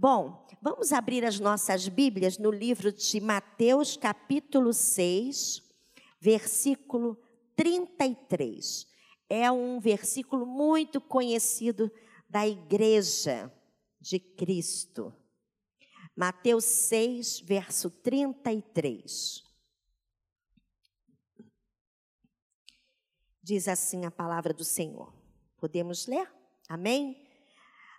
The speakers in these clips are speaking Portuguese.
Bom, vamos abrir as nossas Bíblias no livro de Mateus, capítulo 6, versículo 33. É um versículo muito conhecido da igreja de Cristo. Mateus 6, verso 33. Diz assim a palavra do Senhor. Podemos ler? Amém?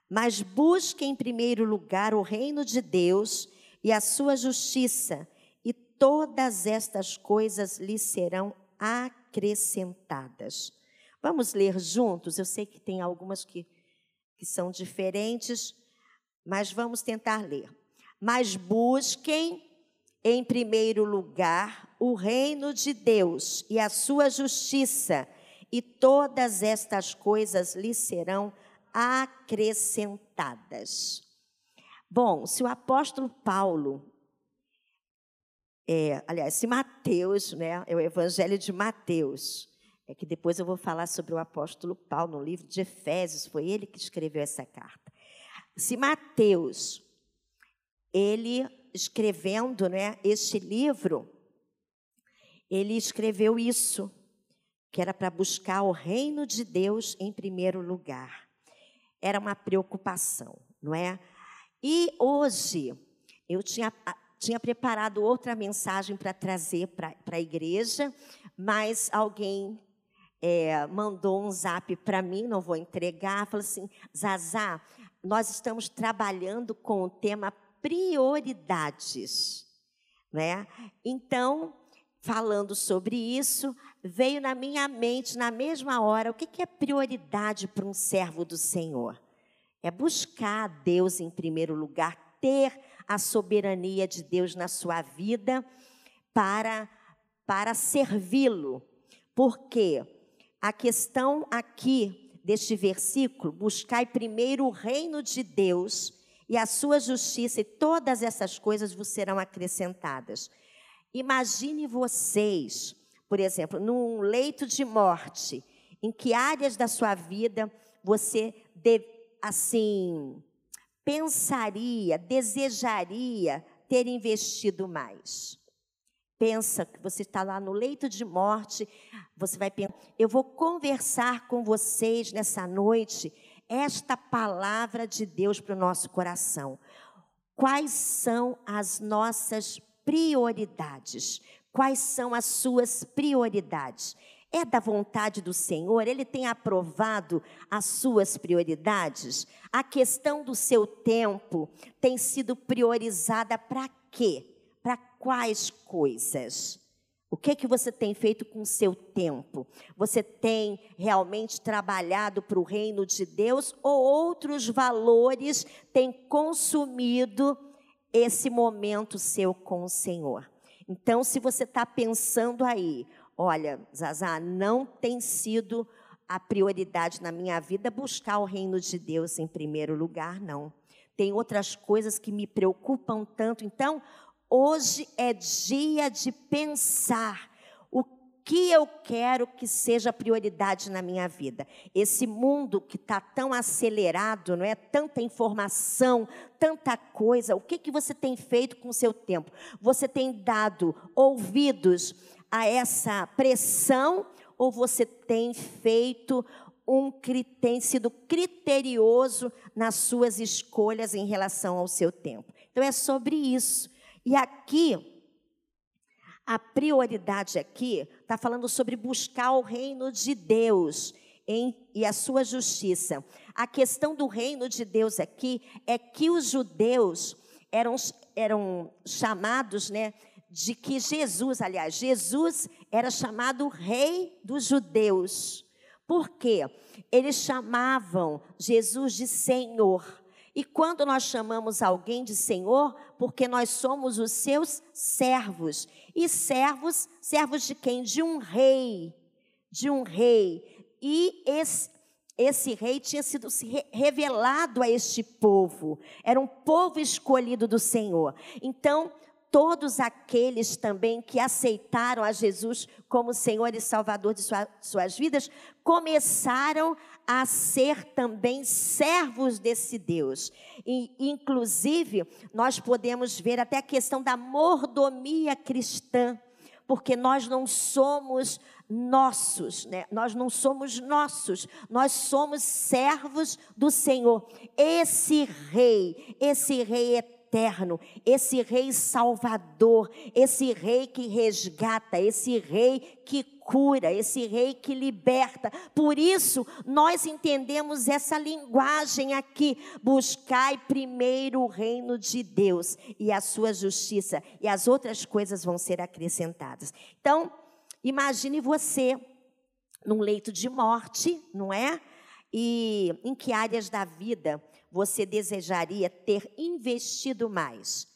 Mas busque em primeiro lugar o reino de Deus e a sua justiça, e todas estas coisas lhe serão acrescentadas. Vamos ler juntos? Eu sei que tem algumas que, que são diferentes, mas vamos tentar ler. Mas busquem em primeiro lugar o reino de Deus e a sua justiça, e todas estas coisas lhe serão acrescentadas acrescentadas. Bom, se o apóstolo Paulo, é, aliás, se Mateus, né, é o evangelho de Mateus, é que depois eu vou falar sobre o apóstolo Paulo no livro de Efésios, foi ele que escreveu essa carta. Se Mateus, ele escrevendo né, este livro, ele escreveu isso, que era para buscar o reino de Deus em primeiro lugar era uma preocupação, não é? E hoje eu tinha, tinha preparado outra mensagem para trazer para a igreja, mas alguém é, mandou um zap para mim, não vou entregar, falou assim: Zazá, nós estamos trabalhando com o tema prioridades. Né? Então, falando sobre isso, veio na minha mente, na mesma hora, o que é prioridade para um servo do Senhor? É buscar a Deus em primeiro lugar, ter a soberania de Deus na sua vida para, para servi-lo. Porque a questão aqui deste versículo, buscai primeiro o reino de Deus e a sua justiça, e todas essas coisas vos serão acrescentadas. Imagine vocês, por exemplo, num leito de morte, em que áreas da sua vida você assim pensaria, desejaria ter investido mais? Pensa que você está lá no leito de morte, você vai pensar, eu vou conversar com vocês nessa noite esta palavra de Deus para o nosso coração. Quais são as nossas prioridades. Quais são as suas prioridades? É da vontade do Senhor? Ele tem aprovado as suas prioridades? A questão do seu tempo tem sido priorizada para quê? Para quais coisas? O que que você tem feito com o seu tempo? Você tem realmente trabalhado para o reino de Deus ou outros valores têm consumido esse momento seu com o Senhor. Então, se você está pensando aí, olha, Zazá, não tem sido a prioridade na minha vida buscar o reino de Deus em primeiro lugar, não. Tem outras coisas que me preocupam tanto. Então, hoje é dia de pensar que eu quero que seja prioridade na minha vida. Esse mundo que está tão acelerado, não é? Tanta informação, tanta coisa. O que, que você tem feito com o seu tempo? Você tem dado ouvidos a essa pressão ou você tem feito um tem sido criterioso nas suas escolhas em relação ao seu tempo? Então é sobre isso. E aqui a prioridade aqui está falando sobre buscar o reino de Deus e a sua justiça. A questão do reino de Deus aqui é que os judeus eram, eram chamados, né, de que Jesus, aliás, Jesus era chamado rei dos judeus. Por quê? Eles chamavam Jesus de Senhor. E quando nós chamamos alguém de Senhor, porque nós somos os seus servos. E servos, servos de quem? De um rei. De um rei. E esse, esse rei tinha sido revelado a este povo. Era um povo escolhido do Senhor. Então, todos aqueles também que aceitaram a Jesus como Senhor e Salvador de sua, suas vidas, começaram a ser também servos desse Deus. E, inclusive, nós podemos ver até a questão da mordomia cristã, porque nós não somos nossos, né? Nós não somos nossos, nós somos servos do Senhor. Esse rei, esse rei eterno, esse rei salvador, esse rei que resgata, esse rei que cura, esse rei que liberta. Por isso, nós entendemos essa linguagem aqui: buscai primeiro o reino de Deus e a sua justiça, e as outras coisas vão ser acrescentadas. Então, Imagine você num leito de morte, não é? E em que áreas da vida você desejaria ter investido mais?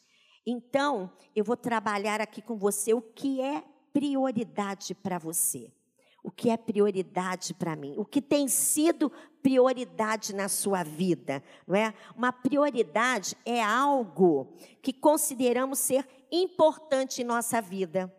Então, eu vou trabalhar aqui com você o que é prioridade para você. O que é prioridade para mim? O que tem sido prioridade na sua vida, não é? Uma prioridade é algo que consideramos ser importante em nossa vida.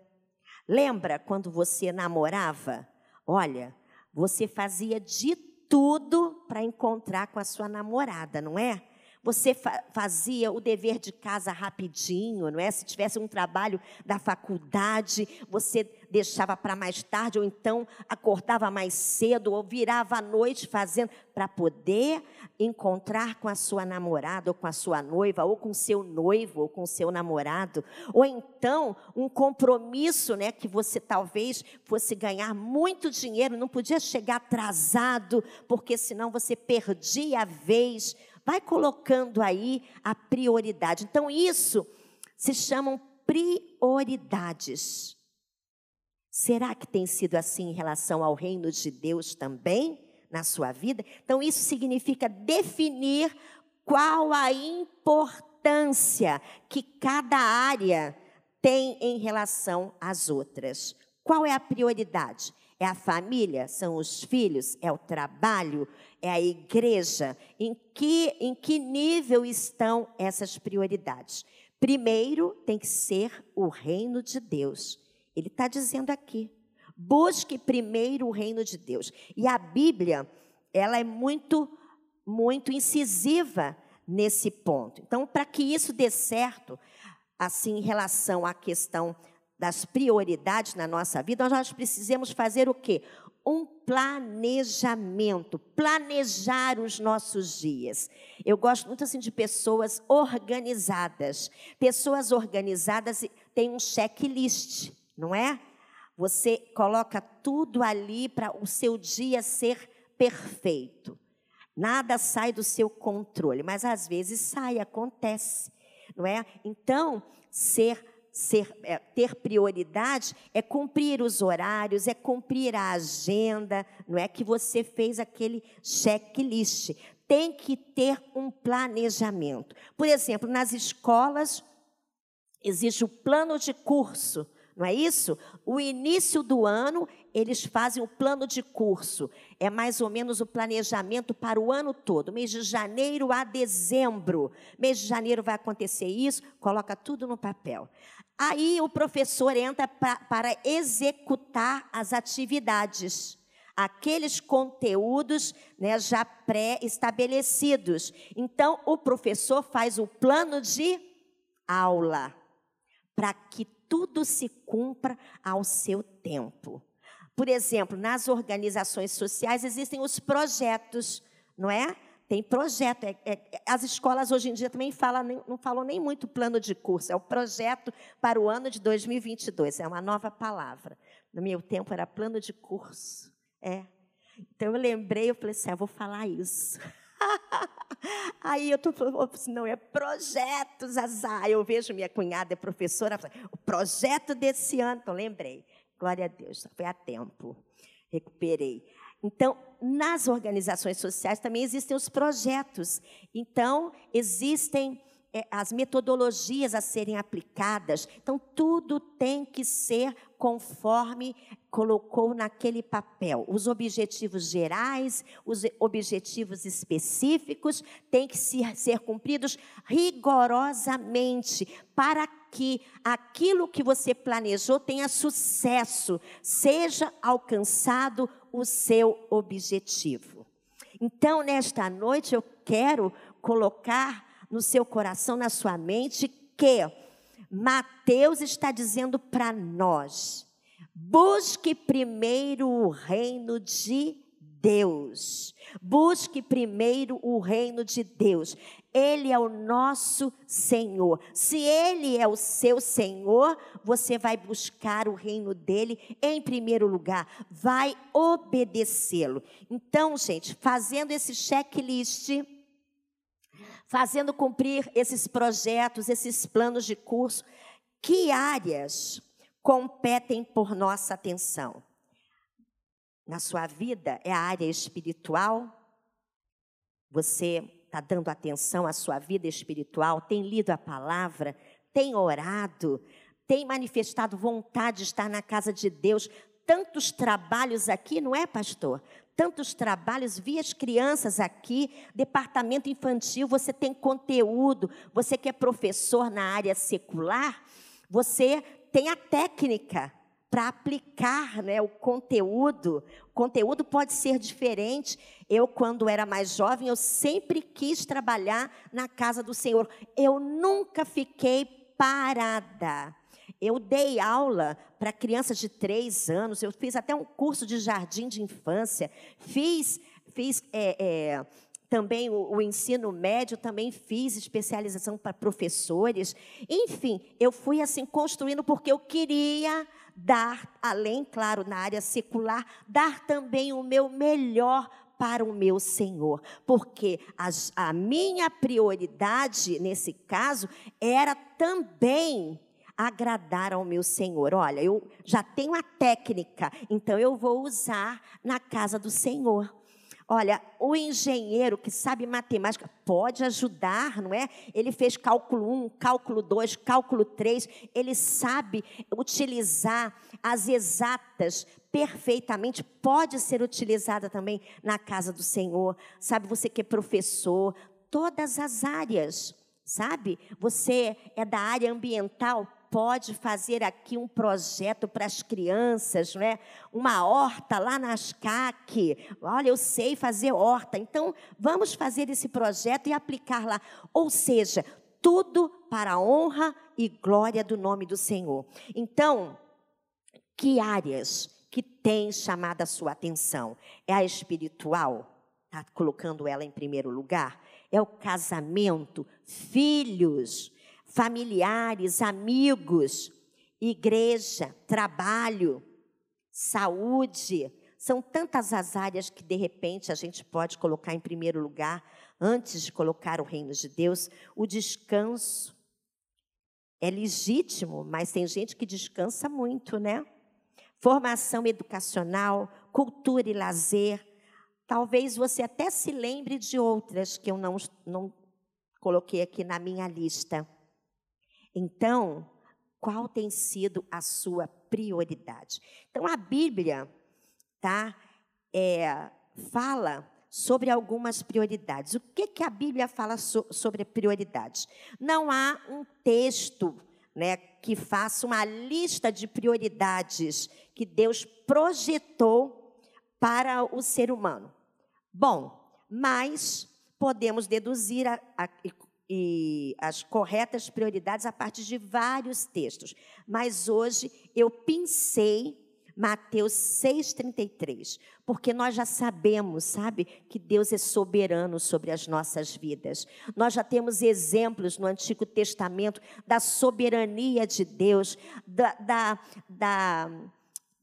Lembra quando você namorava? Olha, você fazia de tudo para encontrar com a sua namorada, não é? Você fa fazia o dever de casa rapidinho, não é? Se tivesse um trabalho da faculdade, você deixava para mais tarde, ou então acordava mais cedo, ou virava à noite fazendo, para poder encontrar com a sua namorada, ou com a sua noiva, ou com seu noivo, ou com seu namorado. Ou então um compromisso, né? Que você talvez fosse ganhar muito dinheiro, não podia chegar atrasado, porque senão você perdia a vez Vai colocando aí a prioridade. Então, isso se chamam prioridades. Será que tem sido assim em relação ao reino de Deus também na sua vida? Então, isso significa definir qual a importância que cada área tem em relação às outras. Qual é a prioridade? É a família? São os filhos? É o trabalho? É a igreja? Em que, em que nível estão essas prioridades? Primeiro tem que ser o reino de Deus. Ele está dizendo aqui: busque primeiro o reino de Deus. E a Bíblia, ela é muito, muito incisiva nesse ponto. Então, para que isso dê certo, assim, em relação à questão das prioridades na nossa vida, nós precisamos fazer o quê? Um planejamento, planejar os nossos dias. Eu gosto muito assim de pessoas organizadas. Pessoas organizadas têm um checklist, não é? Você coloca tudo ali para o seu dia ser perfeito. Nada sai do seu controle, mas às vezes sai, acontece, não é? Então, ser ser, é, ter prioridade é cumprir os horários, é cumprir a agenda, não é que você fez aquele checklist. Tem que ter um planejamento. Por exemplo, nas escolas existe o plano de curso, não é isso? O início do ano, eles fazem o plano de curso. É mais ou menos o planejamento para o ano todo, mês de janeiro a dezembro. Mês de janeiro vai acontecer isso, coloca tudo no papel. Aí o professor entra pra, para executar as atividades, aqueles conteúdos né, já pré-estabelecidos. Então, o professor faz o plano de aula, para que tudo se cumpra ao seu tempo. Por exemplo, nas organizações sociais existem os projetos, não é? Tem projeto. É, é, as escolas hoje em dia também não falam nem muito plano de curso, é o projeto para o ano de 2022, é uma nova palavra. No meu tempo era plano de curso. É. Então eu lembrei, eu falei assim, ah, vou falar isso. Aí eu estou falando, não, é projetos, azar. Eu vejo minha cunhada, é professora, o projeto desse ano, então lembrei. Glória a Deus, foi a tempo. Recuperei. Então, nas organizações sociais também existem os projetos. Então, existem é, as metodologias a serem aplicadas. Então, tudo tem que ser conforme colocou naquele papel. Os objetivos gerais, os objetivos específicos têm que ser, ser cumpridos rigorosamente para que aquilo que você planejou tenha sucesso, seja alcançado o seu objetivo. Então, nesta noite, eu quero colocar no seu coração, na sua mente, que Mateus está dizendo para nós: busque primeiro o reino de Deus. Busque primeiro o reino de Deus. Ele é o nosso Senhor. Se Ele é o seu Senhor, você vai buscar o reino dele em primeiro lugar, vai obedecê-lo. Então, gente, fazendo esse checklist, fazendo cumprir esses projetos, esses planos de curso, que áreas competem por nossa atenção? Na sua vida é a área espiritual? Você está dando atenção à sua vida espiritual? Tem lido a palavra? Tem orado? Tem manifestado vontade de estar na casa de Deus? Tantos trabalhos aqui, não é, pastor? tantos trabalhos, vi as crianças aqui, departamento infantil, você tem conteúdo, você que é professor na área secular, você tem a técnica para aplicar né, o conteúdo. O conteúdo pode ser diferente. Eu, quando era mais jovem, eu sempre quis trabalhar na casa do Senhor. Eu nunca fiquei parada. Eu dei aula para crianças de três anos, eu fiz até um curso de jardim de infância, fiz, fiz é, é, também o, o, ensino médio, também fiz especialização para professores. Enfim, eu fui assim construindo porque eu queria dar, além, claro, na área secular, dar também o meu melhor para o meu Senhor, porque a, a minha prioridade nesse caso era também agradar ao meu Senhor. Olha, eu já tenho a técnica, então eu vou usar na casa do Senhor. Olha, o engenheiro que sabe matemática pode ajudar, não é? Ele fez cálculo 1, cálculo 2, cálculo 3, ele sabe utilizar as exatas perfeitamente, pode ser utilizada também na casa do Senhor. Sabe, você que é professor, todas as áreas, sabe? Você é da área ambiental, pode fazer aqui um projeto para as crianças, não é? Uma horta lá na ASCAC. Olha, eu sei fazer horta. Então, vamos fazer esse projeto e aplicar lá. Ou seja, tudo para a honra e glória do nome do Senhor. Então, que áreas que têm chamado a sua atenção? É a espiritual? Está colocando ela em primeiro lugar? É o casamento, filhos, familiares, amigos, igreja, trabalho, saúde. São tantas as áreas que, de repente, a gente pode colocar em primeiro lugar, antes de colocar o reino de Deus, o descanso. É legítimo, mas tem gente que descansa muito, né? Formação educacional, cultura e lazer. Talvez você até se lembre de outras que eu não, não coloquei aqui na minha lista. Então, qual tem sido a sua prioridade? Então, a Bíblia tá, é, fala sobre algumas prioridades. O que, que a Bíblia fala so, sobre prioridades? Não há um texto né, que faça uma lista de prioridades que Deus projetou para o ser humano. Bom, mas podemos deduzir a, a, e as corretas prioridades a partir de vários textos. Mas hoje eu pensei Mateus 6,33, porque nós já sabemos, sabe, que Deus é soberano sobre as nossas vidas. Nós já temos exemplos no Antigo Testamento da soberania de Deus, da, da, da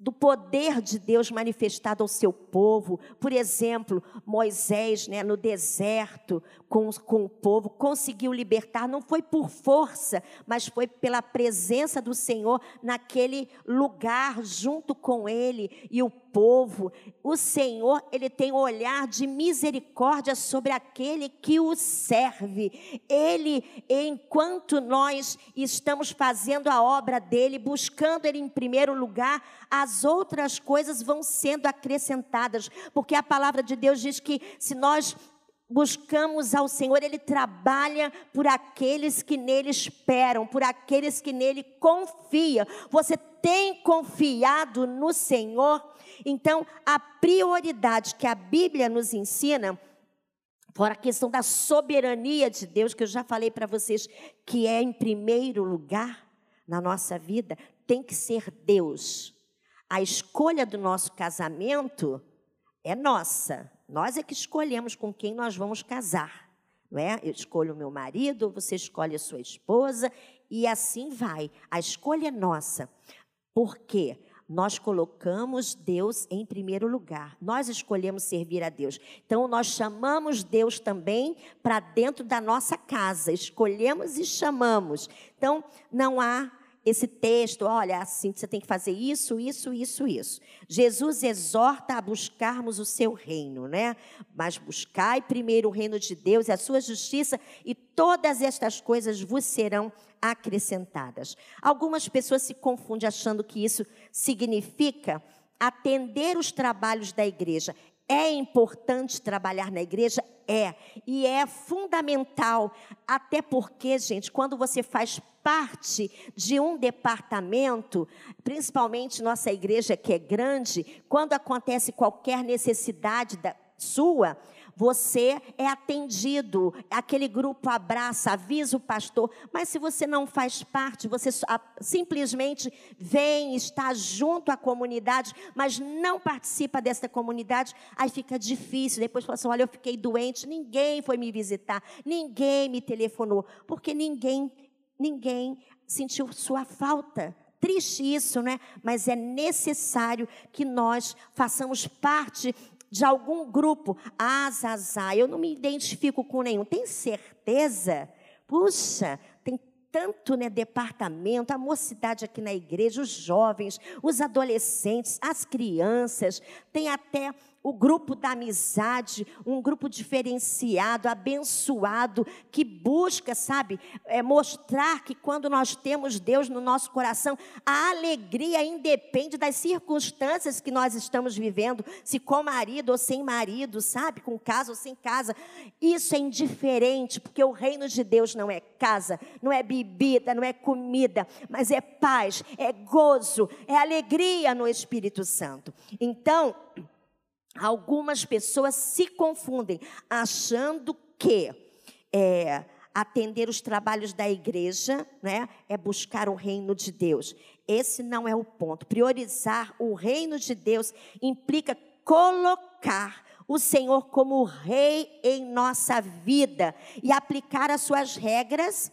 do poder de Deus manifestado ao seu povo. Por exemplo, Moisés, né, no deserto, com, com o povo, conseguiu libertar, não foi por força, mas foi pela presença do Senhor naquele lugar, junto com ele e o povo. O Senhor, ele tem um olhar de misericórdia sobre aquele que o serve. Ele, enquanto nós estamos fazendo a obra dele, buscando ele em primeiro lugar, as outras coisas vão sendo acrescentadas, porque a palavra de Deus diz que se nós buscamos ao Senhor, Ele trabalha por aqueles que nele esperam, por aqueles que nele confiam. Você tem confiado no Senhor? Então, a prioridade que a Bíblia nos ensina, fora a questão da soberania de Deus, que eu já falei para vocês, que é em primeiro lugar na nossa vida, tem que ser Deus. A escolha do nosso casamento é nossa, nós é que escolhemos com quem nós vamos casar. Não é? Eu escolho o meu marido, você escolhe a sua esposa, e assim vai. A escolha é nossa. Por quê? Nós colocamos Deus em primeiro lugar. Nós escolhemos servir a Deus. Então, nós chamamos Deus também para dentro da nossa casa. Escolhemos e chamamos. Então, não há esse texto, olha, assim, você tem que fazer isso, isso, isso, isso. Jesus exorta a buscarmos o seu reino, né? Mas buscai primeiro o reino de Deus e a sua justiça, e todas estas coisas vos serão acrescentadas. Algumas pessoas se confundem achando que isso significa atender os trabalhos da igreja. É importante trabalhar na igreja? É. E é fundamental. Até porque, gente, quando você faz parte de um departamento, principalmente nossa igreja que é grande, quando acontece qualquer necessidade da sua, você é atendido, aquele grupo abraça, avisa o pastor, mas se você não faz parte, você simplesmente vem, está junto à comunidade, mas não participa dessa comunidade, aí fica difícil. Depois fala assim: olha, eu fiquei doente, ninguém foi me visitar, ninguém me telefonou, porque ninguém, ninguém sentiu sua falta. Triste isso, né? Mas é necessário que nós façamos parte de algum grupo. Ah, Zazá, eu não me identifico com nenhum. Tem certeza? Puxa, tem tanto né, departamento, a mocidade aqui na igreja, os jovens, os adolescentes, as crianças, tem até o grupo da amizade, um grupo diferenciado, abençoado, que busca, sabe, é, mostrar que quando nós temos Deus no nosso coração, a alegria independe das circunstâncias que nós estamos vivendo, se com marido ou sem marido, sabe, com casa ou sem casa. Isso é indiferente, porque o reino de Deus não é casa, não é bebida, não é comida, mas é paz, é gozo, é alegria no Espírito Santo. Então, Algumas pessoas se confundem, achando que é, atender os trabalhos da igreja né, é buscar o reino de Deus. Esse não é o ponto. Priorizar o reino de Deus implica colocar o Senhor como rei em nossa vida e aplicar as suas regras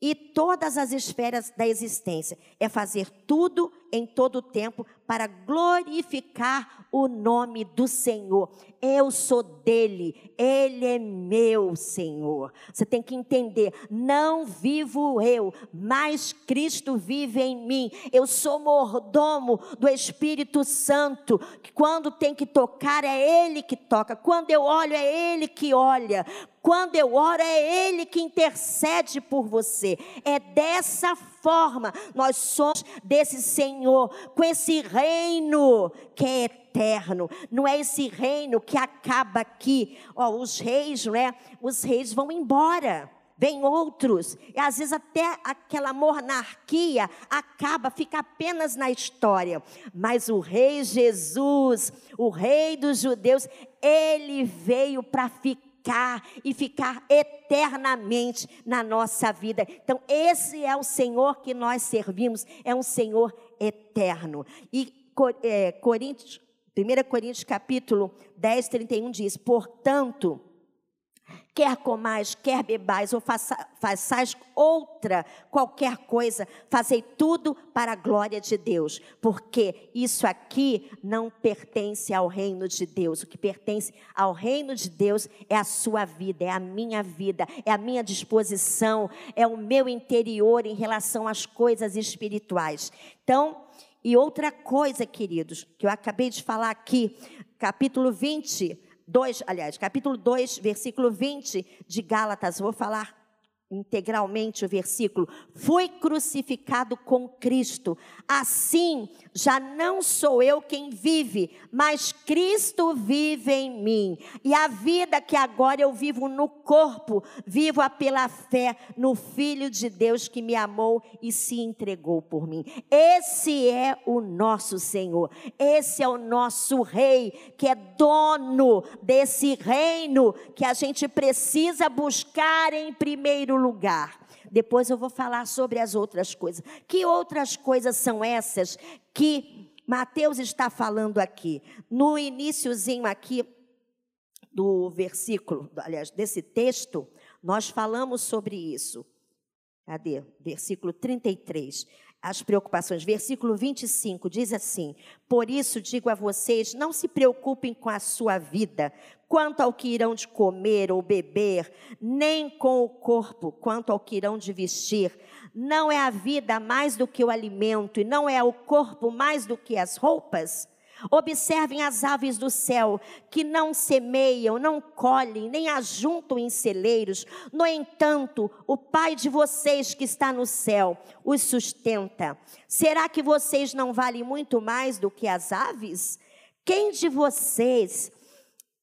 e todas as esferas da existência. É fazer tudo em todo o tempo para glorificar o nome do Senhor. Eu sou dele, ele é meu Senhor. Você tem que entender, não vivo eu, mas Cristo vive em mim. Eu sou mordomo do Espírito Santo, que quando tem que tocar é ele que toca, quando eu olho é ele que olha. Quando eu oro, é Ele que intercede por você. É dessa forma nós somos desse Senhor, com esse reino que é eterno. Não é esse reino que acaba aqui. Ó, os reis, né? Os reis vão embora vem outros, e às vezes até aquela monarquia acaba, fica apenas na história. Mas o Rei Jesus, o Rei dos judeus, ele veio para ficar ficar e ficar eternamente na nossa vida. Então, esse é o Senhor que nós servimos, é um Senhor eterno. E é, Coríntios, 1 Coríntios capítulo 10, 31 diz: Portanto, Quer comais, quer bebais, ou faça, façais outra, qualquer coisa, fazei tudo para a glória de Deus, porque isso aqui não pertence ao reino de Deus. O que pertence ao reino de Deus é a sua vida, é a minha vida, é a minha disposição, é o meu interior em relação às coisas espirituais. Então, e outra coisa, queridos, que eu acabei de falar aqui, capítulo 20 2, aliás, capítulo 2, versículo 20 de Gálatas, vou falar integralmente o versículo. Fui crucificado com Cristo. Assim, já não sou eu quem vive, mas Cristo vive em mim. E a vida que agora eu vivo no corpo, vivo-a pela fé no Filho de Deus que me amou e se entregou por mim. Esse é o nosso Senhor. Esse é o nosso Rei, que é dono desse reino que a gente precisa buscar em primeiro lugar. Depois eu vou falar sobre as outras coisas. Que outras coisas são essas que Mateus está falando aqui? No iníciozinho aqui do versículo, aliás, desse texto, nós falamos sobre isso. Cadê? Versículo 33 as preocupações. Versículo 25 diz assim: Por isso digo a vocês, não se preocupem com a sua vida, quanto ao que irão de comer ou beber, nem com o corpo, quanto ao que irão de vestir. Não é a vida mais do que o alimento, e não é o corpo mais do que as roupas? Observem as aves do céu, que não semeiam, não colhem, nem ajuntam em celeiros. No entanto, o Pai de vocês que está no céu os sustenta. Será que vocês não valem muito mais do que as aves? Quem de vocês,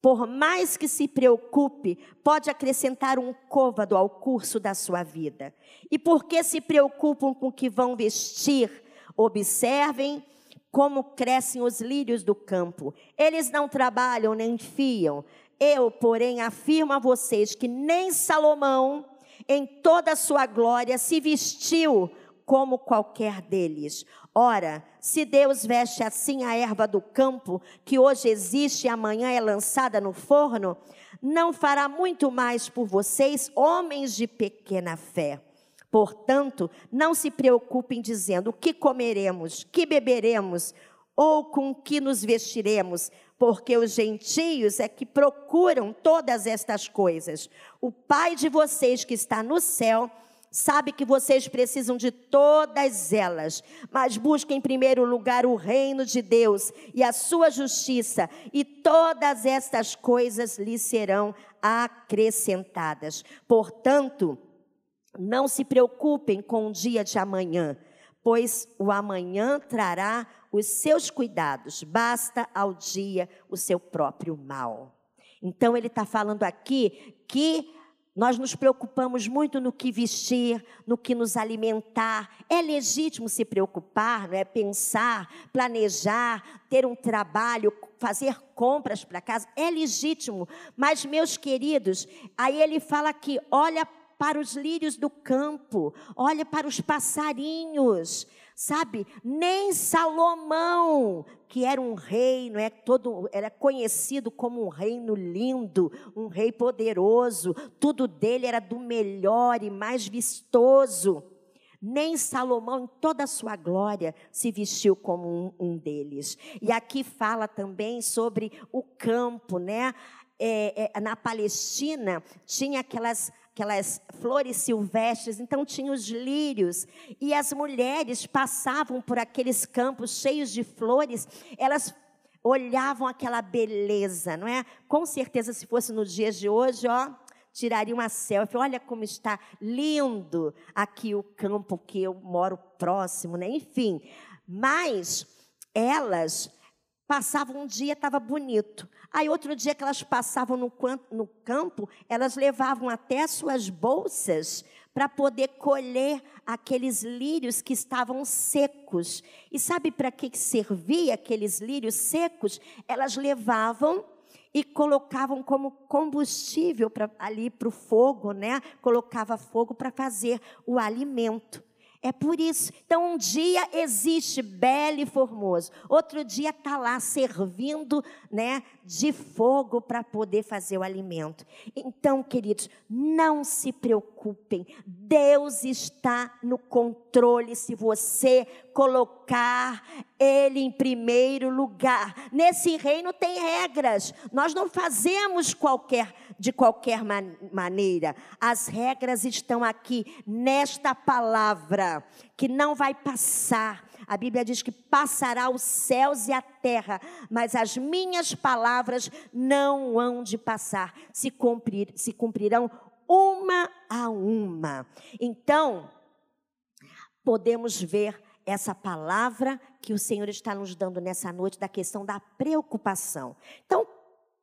por mais que se preocupe, pode acrescentar um côvado ao curso da sua vida? E por que se preocupam com o que vão vestir? Observem como crescem os lírios do campo. Eles não trabalham nem fiam. Eu, porém, afirmo a vocês que nem Salomão, em toda a sua glória, se vestiu como qualquer deles. Ora, se Deus veste assim a erva do campo, que hoje existe e amanhã é lançada no forno, não fará muito mais por vocês, homens de pequena fé. Portanto, não se preocupem dizendo o que comeremos, que beberemos ou com que nos vestiremos, porque os gentios é que procuram todas estas coisas. O Pai de vocês que está no céu sabe que vocês precisam de todas elas, mas busquem em primeiro lugar o reino de Deus e a sua justiça, e todas estas coisas lhe serão acrescentadas. Portanto, não se preocupem com o dia de amanhã, pois o amanhã trará os seus cuidados, basta ao dia o seu próprio mal. Então, ele está falando aqui que nós nos preocupamos muito no que vestir, no que nos alimentar. É legítimo se preocupar, não é? Pensar, planejar, ter um trabalho, fazer compras para casa. É legítimo. Mas, meus queridos, aí ele fala aqui: olha para os lírios do campo, olha para os passarinhos, sabe? Nem Salomão, que era um rei, não é todo, era conhecido como um reino lindo, um rei poderoso, tudo dele era do melhor e mais vistoso. Nem Salomão, em toda a sua glória, se vestiu como um, um deles. E aqui fala também sobre o campo, né? É, é, na Palestina tinha aquelas aquelas flores silvestres, então tinha os lírios, e as mulheres passavam por aqueles campos cheios de flores, elas olhavam aquela beleza, não é? Com certeza, se fosse nos dias de hoje, ó, tiraria uma selfie. Olha como está lindo aqui o campo que eu moro próximo, né? Enfim, mas elas passavam um dia, estava bonito. Aí outro dia que elas passavam no, no campo, elas levavam até as suas bolsas para poder colher aqueles lírios que estavam secos. E sabe para que servia aqueles lírios secos? Elas levavam e colocavam como combustível pra, ali para o fogo, né? Colocava fogo para fazer o alimento. É por isso. Então, um dia existe belo e formoso, outro dia está lá servindo né, de fogo para poder fazer o alimento. Então, queridos, não se preocupem, Deus está no controle se você colocar Ele em primeiro lugar. Nesse reino tem regras, nós não fazemos qualquer de qualquer man maneira. As regras estão aqui nesta palavra que não vai passar. A Bíblia diz que passará os céus e a terra, mas as minhas palavras não hão de passar, se, cumprir, se cumprirão uma a uma. Então, podemos ver essa palavra que o Senhor está nos dando nessa noite da questão da preocupação. Então,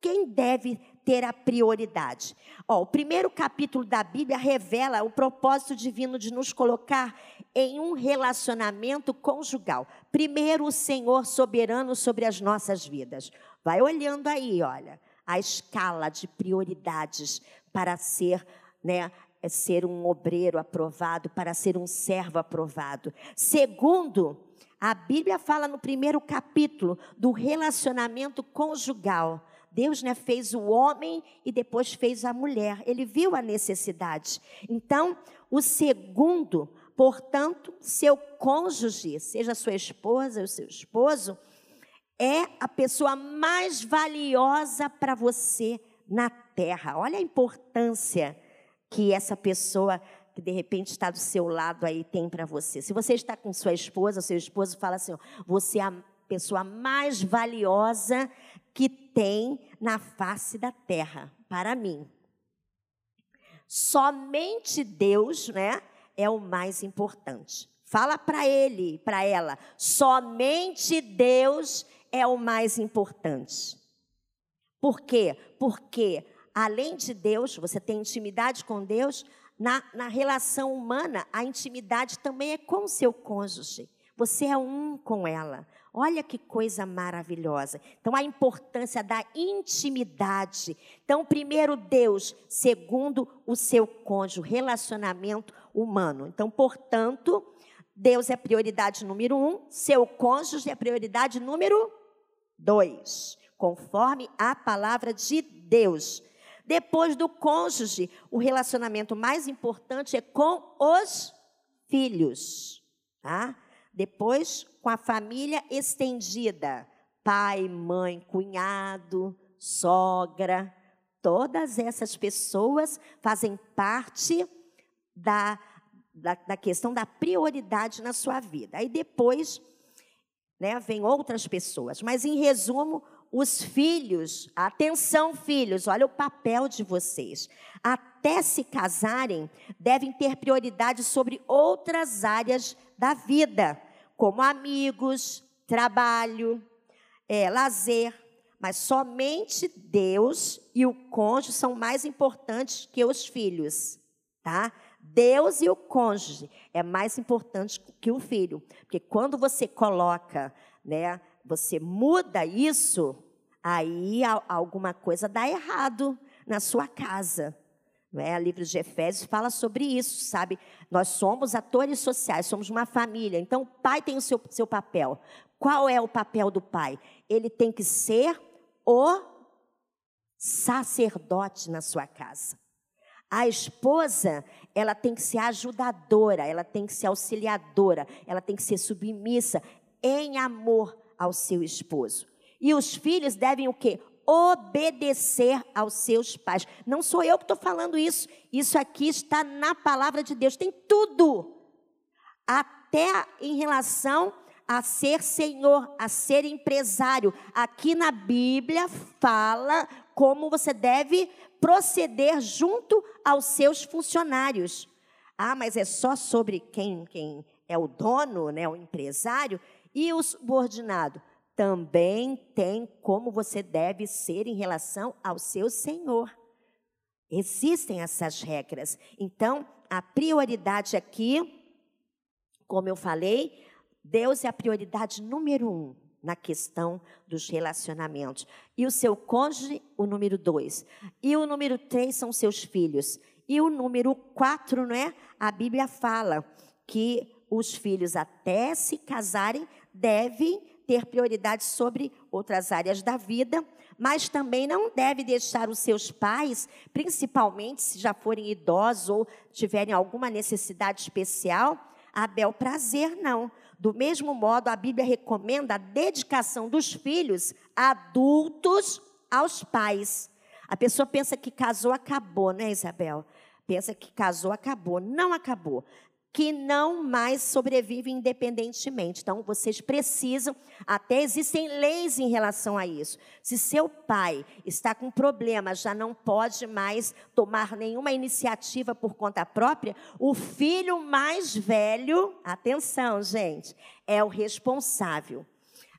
quem deve ter a prioridade? Ó, o primeiro capítulo da Bíblia revela o propósito divino de nos colocar em um relacionamento conjugal. Primeiro, o Senhor soberano sobre as nossas vidas. Vai olhando aí, olha, a escala de prioridades para ser, né, ser um obreiro aprovado, para ser um servo aprovado. Segundo, a Bíblia fala no primeiro capítulo do relacionamento conjugal. Deus né, fez o homem e depois fez a mulher. Ele viu a necessidade. Então, o segundo, portanto, seu cônjuge, seja sua esposa ou seu esposo, é a pessoa mais valiosa para você na terra. Olha a importância que essa pessoa que de repente está do seu lado aí tem para você. Se você está com sua esposa, seu esposo fala assim: você é a pessoa mais valiosa que tem na face da terra para mim. Somente Deus, né, é o mais importante. Fala para ele, para ela, somente Deus é o mais importante. Por quê? Porque além de Deus, você tem intimidade com Deus, na, na relação humana, a intimidade também é com o seu cônjuge. Você é um com ela. Olha que coisa maravilhosa. Então, a importância da intimidade. Então, primeiro Deus, segundo o seu cônjuge, relacionamento humano. Então, portanto, Deus é prioridade número um, seu cônjuge é prioridade número dois, conforme a palavra de Deus. Depois do cônjuge, o relacionamento mais importante é com os filhos. Tá? Depois, com a família estendida: pai, mãe, cunhado, sogra. Todas essas pessoas fazem parte da, da, da questão da prioridade na sua vida. Aí depois, né, vem outras pessoas. Mas, em resumo, os filhos, atenção, filhos, olha o papel de vocês. Até se casarem, devem ter prioridade sobre outras áreas da vida como amigos, trabalho, é, lazer, mas somente Deus e o cônjuge são mais importantes que os filhos, tá? Deus e o cônjuge é mais importante que o filho, porque quando você coloca, né, você muda isso, aí alguma coisa dá errado na sua casa. Não é? O livro de Efésios fala sobre isso, sabe? Nós somos atores sociais, somos uma família. Então, o pai tem o seu, seu papel. Qual é o papel do pai? Ele tem que ser o sacerdote na sua casa. A esposa, ela tem que ser ajudadora, ela tem que ser auxiliadora, ela tem que ser submissa em amor ao seu esposo. E os filhos devem o quê? Obedecer aos seus pais. Não sou eu que estou falando isso. Isso aqui está na palavra de Deus. Tem tudo. Até em relação a ser senhor, a ser empresário. Aqui na Bíblia fala como você deve proceder junto aos seus funcionários. Ah, mas é só sobre quem, quem é o dono, né, o empresário e o subordinado também tem como você deve ser em relação ao seu Senhor. Existem essas regras. Então, a prioridade aqui, como eu falei, Deus é a prioridade número um na questão dos relacionamentos. E o seu cônjuge, o número dois. E o número três são seus filhos. E o número quatro, não é? A Bíblia fala que os filhos, até se casarem, devem ter prioridade sobre outras áreas da vida, mas também não deve deixar os seus pais, principalmente se já forem idosos ou tiverem alguma necessidade especial, a bel prazer, não. Do mesmo modo, a Bíblia recomenda a dedicação dos filhos adultos aos pais. A pessoa pensa que casou, acabou, né, Isabel? Pensa que casou, acabou. Não acabou que não mais sobrevive independentemente. Então, vocês precisam, até existem leis em relação a isso. Se seu pai está com problema, já não pode mais tomar nenhuma iniciativa por conta própria, o filho mais velho, atenção, gente, é o responsável.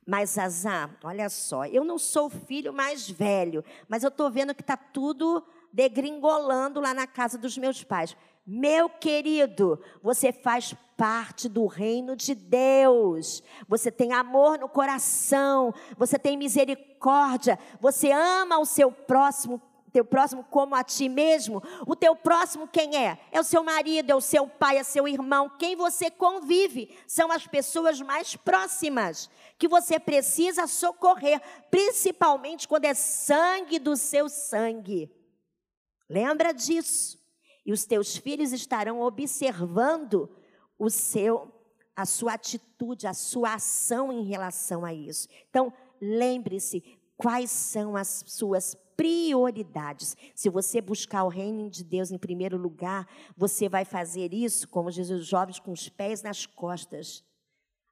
Mas, Azar, olha só, eu não sou o filho mais velho, mas eu estou vendo que está tudo degringolando lá na casa dos meus pais. Meu querido, você faz parte do reino de Deus. Você tem amor no coração, você tem misericórdia, você ama o seu próximo, teu próximo como a ti mesmo. O teu próximo quem é? É o seu marido, é o seu pai, é seu irmão, quem você convive. São as pessoas mais próximas que você precisa socorrer, principalmente quando é sangue do seu sangue. Lembra disso? E os teus filhos estarão observando o seu a sua atitude, a sua ação em relação a isso. Então, lembre-se quais são as suas prioridades. Se você buscar o reino de Deus em primeiro lugar, você vai fazer isso, como os jovens, com os pés nas costas.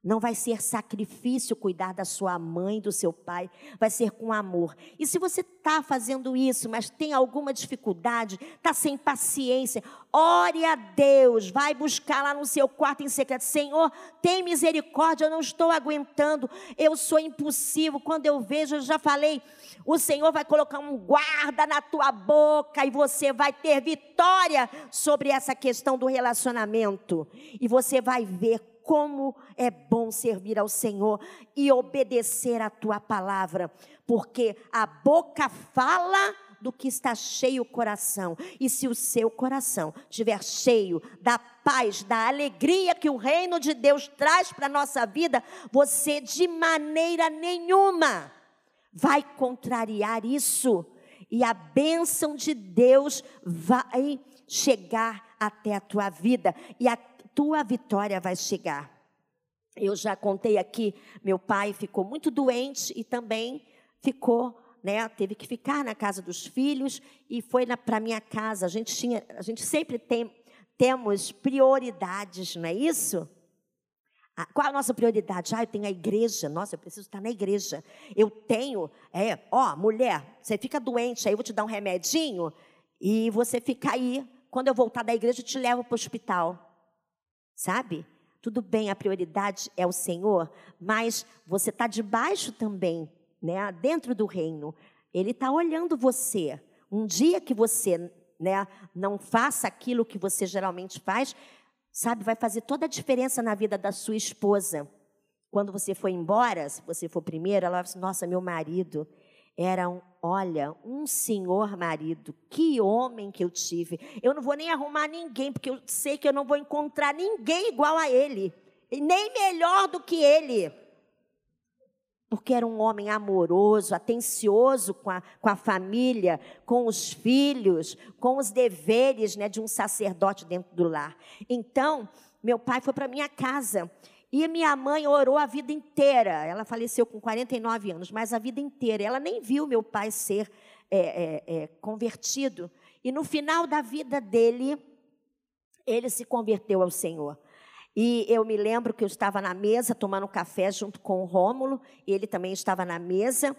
Não vai ser sacrifício cuidar da sua mãe, do seu pai, vai ser com amor. E se você está fazendo isso, mas tem alguma dificuldade, está sem paciência, ore a Deus, vai buscar lá no seu quarto em secreto: Senhor, tem misericórdia, eu não estou aguentando, eu sou impossível. Quando eu vejo, eu já falei, o Senhor vai colocar um guarda na tua boca e você vai ter vitória sobre essa questão do relacionamento. E você vai ver como é bom servir ao Senhor e obedecer a tua palavra, porque a boca fala do que está cheio o coração. E se o seu coração estiver cheio da paz, da alegria que o reino de Deus traz para a nossa vida, você de maneira nenhuma vai contrariar isso. E a bênção de Deus vai chegar até a tua vida. E a tua vitória vai chegar. Eu já contei aqui, meu pai ficou muito doente e também ficou, né, teve que ficar na casa dos filhos e foi para minha casa. A gente tinha, a gente sempre tem temos prioridades, não é isso? Ah, qual a nossa prioridade? Ah, eu tenho a igreja. Nossa, eu preciso estar na igreja. Eu tenho, é, ó, mulher, você fica doente, aí eu vou te dar um remedinho e você fica aí. Quando eu voltar da igreja, eu te levo para o hospital. Sabe? Tudo bem, a prioridade é o Senhor, mas você está debaixo também, né? Dentro do reino. Ele está olhando você. Um dia que você né, não faça aquilo que você geralmente faz, sabe, vai fazer toda a diferença na vida da sua esposa. Quando você for embora, se você for primeiro, ela vai assim, nossa, meu marido, era um, olha, um senhor marido, que homem que eu tive. Eu não vou nem arrumar ninguém, porque eu sei que eu não vou encontrar ninguém igual a ele, e nem melhor do que ele. Porque era um homem amoroso, atencioso com a, com a família, com os filhos, com os deveres né, de um sacerdote dentro do lar. Então, meu pai foi para minha casa e minha mãe orou a vida inteira. Ela faleceu com 49 anos, mas a vida inteira. Ela nem viu meu pai ser é, é, é, convertido. E no final da vida dele, ele se converteu ao Senhor. E eu me lembro que eu estava na mesa tomando café junto com o Rômulo, ele também estava na mesa,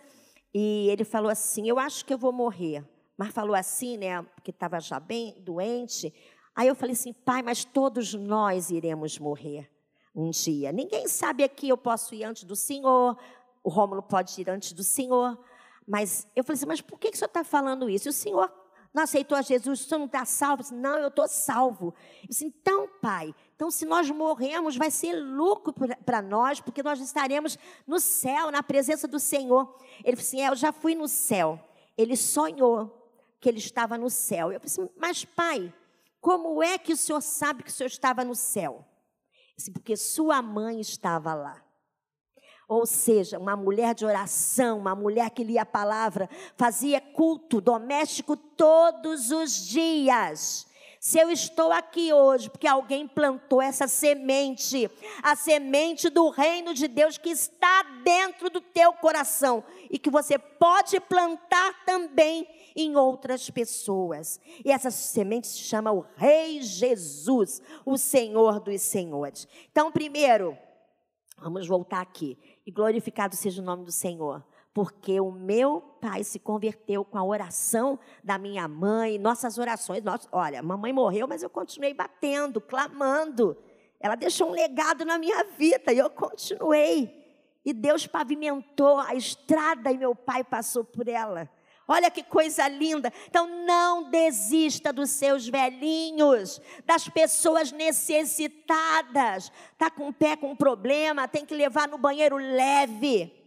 e ele falou assim: Eu acho que eu vou morrer. Mas falou assim, né? Porque estava já bem doente. Aí eu falei assim: Pai, mas todos nós iremos morrer um dia. Ninguém sabe aqui, eu posso ir antes do Senhor, o Rômulo pode ir antes do Senhor. Mas eu falei assim, mas por que, que o senhor está falando isso? O senhor não aceitou a Jesus, o senhor não está salvo? Disse, não, eu estou salvo. Eu disse, então, pai, então se nós morremos, vai ser lucro para nós, porque nós estaremos no céu, na presença do Senhor. Ele disse, assim, é, eu já fui no céu. Ele sonhou que ele estava no céu. Eu disse, mas pai, como é que o senhor sabe que o senhor estava no céu? Porque sua mãe estava lá. Ou seja, uma mulher de oração, uma mulher que lia a palavra, fazia culto doméstico todos os dias. Se eu estou aqui hoje, porque alguém plantou essa semente, a semente do reino de Deus que está dentro do teu coração e que você pode plantar também em outras pessoas. E essa semente se chama o Rei Jesus, o Senhor dos Senhores. Então, primeiro, vamos voltar aqui. E glorificado seja o nome do Senhor porque o meu pai se converteu com a oração da minha mãe, nossas orações. Nossa, olha, mamãe morreu, mas eu continuei batendo, clamando. Ela deixou um legado na minha vida e eu continuei. E Deus pavimentou a estrada e meu pai passou por ela. Olha que coisa linda. Então não desista dos seus velhinhos, das pessoas necessitadas. Tá com o pé com problema, tem que levar no banheiro leve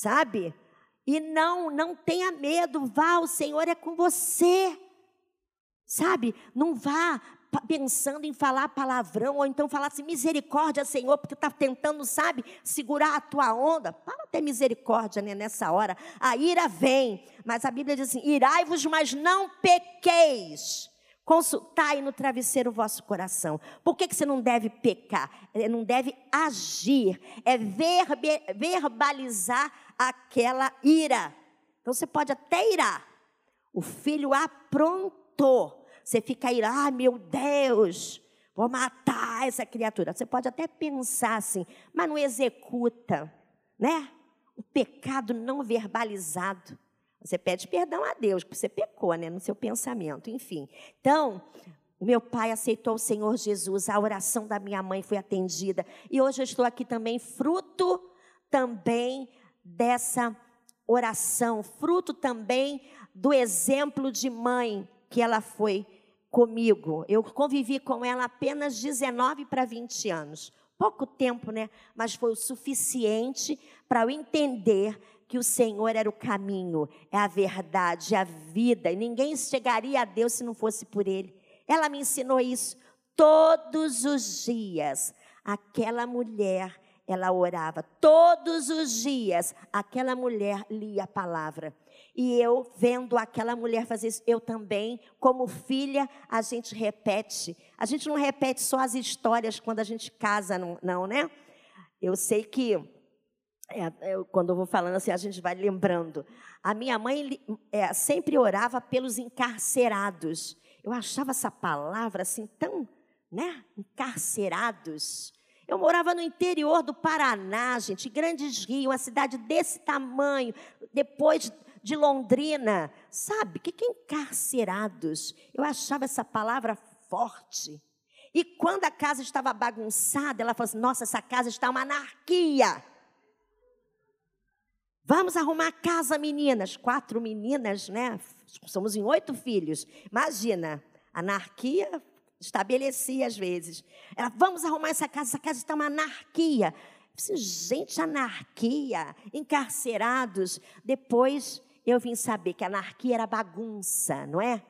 sabe? E não, não tenha medo, vá, o Senhor é com você. Sabe? Não vá pensando em falar palavrão, ou então falar assim, misericórdia, Senhor, porque está tentando, sabe, segurar a tua onda. Para ter misericórdia né, nessa hora. A ira vem, mas a Bíblia diz assim: irai-vos, mas não pequeis. Consultai no travesseiro o vosso coração. Por que, que você não deve pecar? É, não deve agir. É verbe, verbalizar aquela ira. Então você pode até irar. O filho aprontou. Você fica irado, ah, meu Deus, vou matar essa criatura. Você pode até pensar assim, mas não executa, né? O pecado não verbalizado. Você pede perdão a Deus, porque você pecou, né, no seu pensamento, enfim. Então, meu pai aceitou o Senhor Jesus, a oração da minha mãe foi atendida. E hoje eu estou aqui também, fruto também dessa oração, fruto também do exemplo de mãe que ela foi comigo. Eu convivi com ela apenas 19 para 20 anos. Pouco tempo, né? Mas foi o suficiente para eu entender que o Senhor era o caminho, é a verdade, é a vida, e ninguém chegaria a Deus se não fosse por Ele. Ela me ensinou isso todos os dias. Aquela mulher, ela orava todos os dias. Aquela mulher lia a palavra. E eu vendo aquela mulher fazer isso, eu também, como filha, a gente repete. A gente não repete só as histórias quando a gente casa, não, não né? Eu sei que é, eu, quando eu vou falando assim, a gente vai lembrando. A minha mãe é, sempre orava pelos encarcerados. Eu achava essa palavra assim tão, né? Encarcerados. Eu morava no interior do Paraná, gente, Grandes Rios, uma cidade desse tamanho, depois de Londrina. Sabe, o que é encarcerados? Eu achava essa palavra forte. E quando a casa estava bagunçada, ela falou assim: nossa, essa casa está uma anarquia. Vamos arrumar a casa, meninas. Quatro meninas, né? Somos em oito filhos. Imagina, anarquia estabelecia às vezes. Ela, vamos arrumar essa casa, essa casa está uma anarquia. Disse, gente, anarquia, encarcerados. Depois eu vim saber que anarquia era bagunça, não é?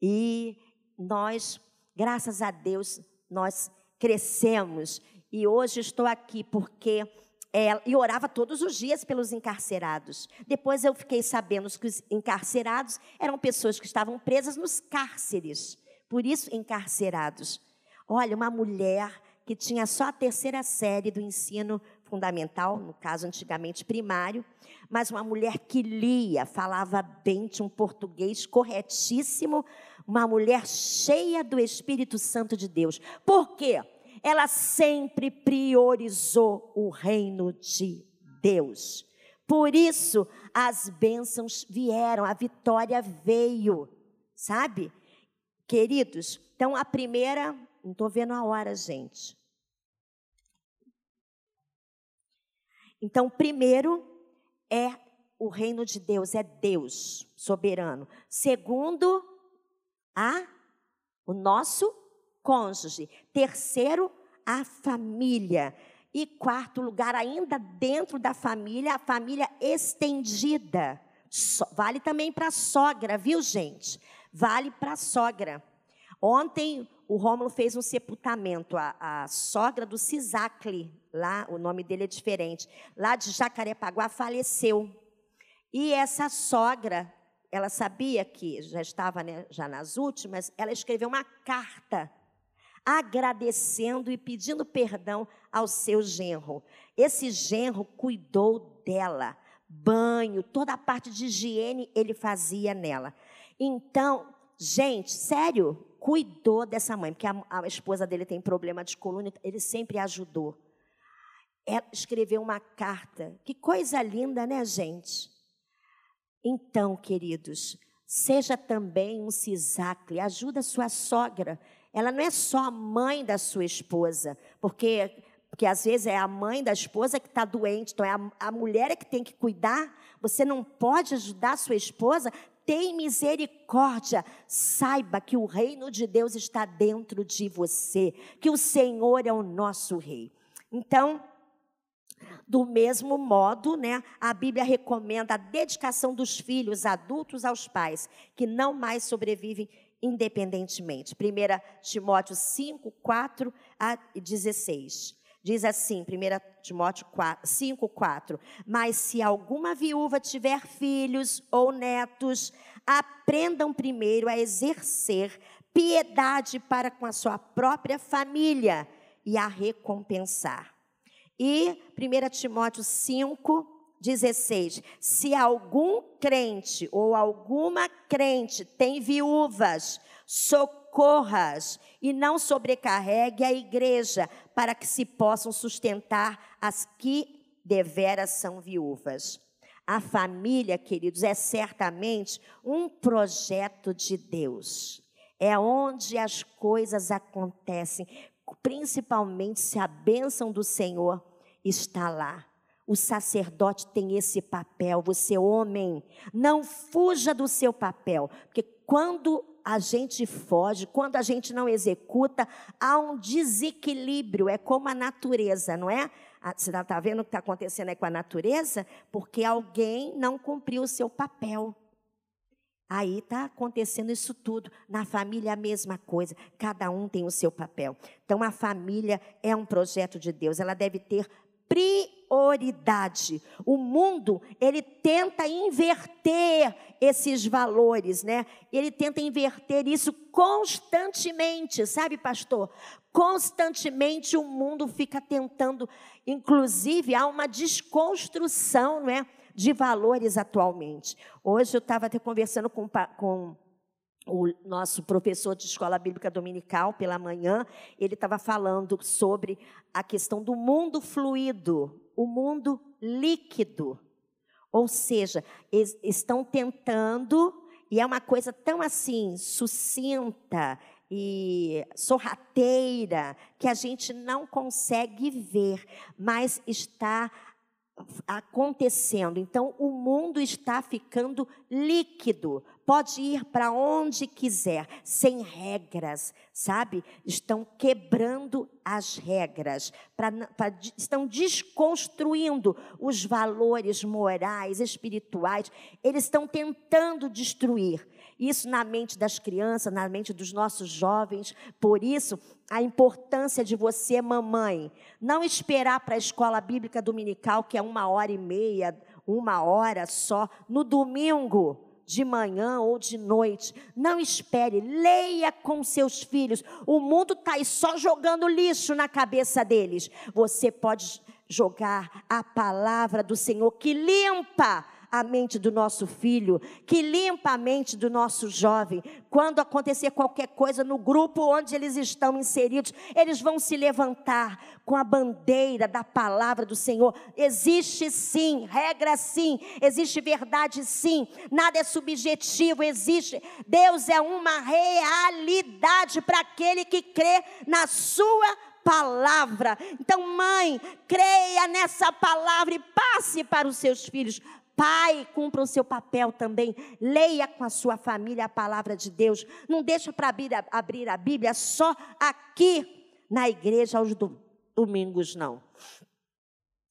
E nós, graças a Deus, nós crescemos. E hoje estou aqui porque é, e orava todos os dias pelos encarcerados. Depois eu fiquei sabendo que os encarcerados eram pessoas que estavam presas nos cárceres, por isso encarcerados. Olha, uma mulher que tinha só a terceira série do ensino fundamental, no caso antigamente primário, mas uma mulher que lia, falava bem, tinha um português corretíssimo, uma mulher cheia do Espírito Santo de Deus. Por quê? ela sempre priorizou o reino de Deus. Por isso, as bênçãos vieram, a vitória veio, sabe? Queridos, então a primeira, não estou vendo a hora, gente. Então, primeiro é o reino de Deus, é Deus soberano. Segundo, a o nosso cônjuge. Terceiro, a família. E quarto lugar, ainda dentro da família, a família estendida. Vale também para a sogra, viu, gente? Vale para a sogra. Ontem o Rômulo fez um sepultamento. A, a sogra do Cisacle, lá, o nome dele é diferente, lá de Jacarepaguá, faleceu. E essa sogra, ela sabia que já estava né, já nas últimas, ela escreveu uma carta agradecendo e pedindo perdão ao seu genro. Esse genro cuidou dela, banho, toda a parte de higiene ele fazia nela. Então, gente, sério, cuidou dessa mãe, porque a, a esposa dele tem problema de coluna, ele sempre ajudou. Ela escreveu uma carta. Que coisa linda, né, gente? Então, queridos, seja também um cisacle, ajuda a sua sogra. Ela não é só a mãe da sua esposa, porque porque às vezes é a mãe da esposa que está doente, então é a, a mulher é que tem que cuidar. Você não pode ajudar a sua esposa? Tem misericórdia. Saiba que o reino de Deus está dentro de você, que o Senhor é o nosso rei. Então, do mesmo modo, né, a Bíblia recomenda a dedicação dos filhos adultos aos pais, que não mais sobrevivem independentemente. 1 Timóteo 5, 4 a 16. Diz assim, 1 Timóteo 5, 4. Mas se alguma viúva tiver filhos ou netos, aprendam primeiro a exercer piedade para com a sua própria família e a recompensar. E 1 Timóteo 5, 16. Se algum crente ou alguma crente tem viúvas, socorras e não sobrecarregue a igreja, para que se possam sustentar as que deveras são viúvas. A família, queridos, é certamente um projeto de Deus. É onde as coisas acontecem, principalmente se a bênção do Senhor está lá. O sacerdote tem esse papel, você, homem, não fuja do seu papel, porque quando a gente foge, quando a gente não executa, há um desequilíbrio, é como a natureza, não é? Ah, você está vendo o que está acontecendo aí com a natureza? Porque alguém não cumpriu o seu papel. Aí está acontecendo isso tudo. Na família, a mesma coisa. Cada um tem o seu papel. Então, a família é um projeto de Deus. Ela deve ter prioridade. O mundo, ele tenta inverter esses valores, né? Ele tenta inverter isso constantemente, sabe, pastor? Constantemente o mundo fica tentando, inclusive há uma desconstrução, não é? De valores atualmente. Hoje eu estava até conversando com, com o nosso professor de escola bíblica dominical pela manhã, ele estava falando sobre a questão do mundo fluido, o mundo líquido. Ou seja, estão tentando, e é uma coisa tão assim, sucinta e sorrateira, que a gente não consegue ver, mas está acontecendo. Então, o mundo está ficando líquido, pode ir para onde quiser, sem regras, sabe? Estão quebrando as regras, pra, pra, estão desconstruindo os valores morais, espirituais, eles estão tentando destruir. Isso na mente das crianças, na mente dos nossos jovens. Por isso, a importância de você, mamãe, não esperar para a escola bíblica dominical, que é uma hora e meia, uma hora só, no domingo de manhã ou de noite. Não espere, leia com seus filhos. O mundo está aí só jogando lixo na cabeça deles. Você pode jogar a palavra do Senhor que limpa a mente do nosso filho, que limpa a mente do nosso jovem. Quando acontecer qualquer coisa no grupo onde eles estão inseridos, eles vão se levantar com a bandeira da palavra do Senhor. Existe sim, regra sim, existe verdade sim, nada é subjetivo, existe. Deus é uma realidade para aquele que crê na sua palavra. Então, mãe, creia nessa palavra e passe para os seus filhos. Pai, cumpra o seu papel também. Leia com a sua família a palavra de Deus. Não deixa para abrir, abrir a Bíblia só aqui na igreja aos domingos, não.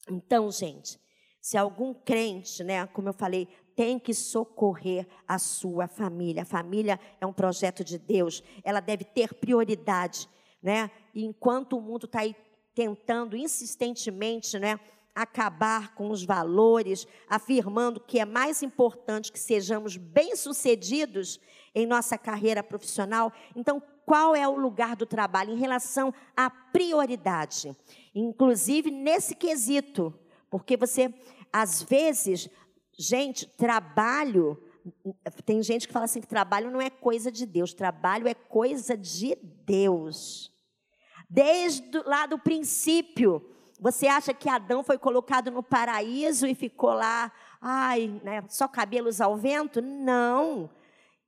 Então, gente, se algum crente, né, como eu falei, tem que socorrer a sua família. A família é um projeto de Deus, ela deve ter prioridade, né? E enquanto o mundo está aí tentando insistentemente, né? Acabar com os valores, afirmando que é mais importante que sejamos bem-sucedidos em nossa carreira profissional. Então, qual é o lugar do trabalho em relação à prioridade? Inclusive nesse quesito, porque você, às vezes, gente, trabalho. Tem gente que fala assim que trabalho não é coisa de Deus, trabalho é coisa de Deus. Desde lá do princípio, você acha que Adão foi colocado no paraíso e ficou lá, ai, né, só cabelos ao vento? Não.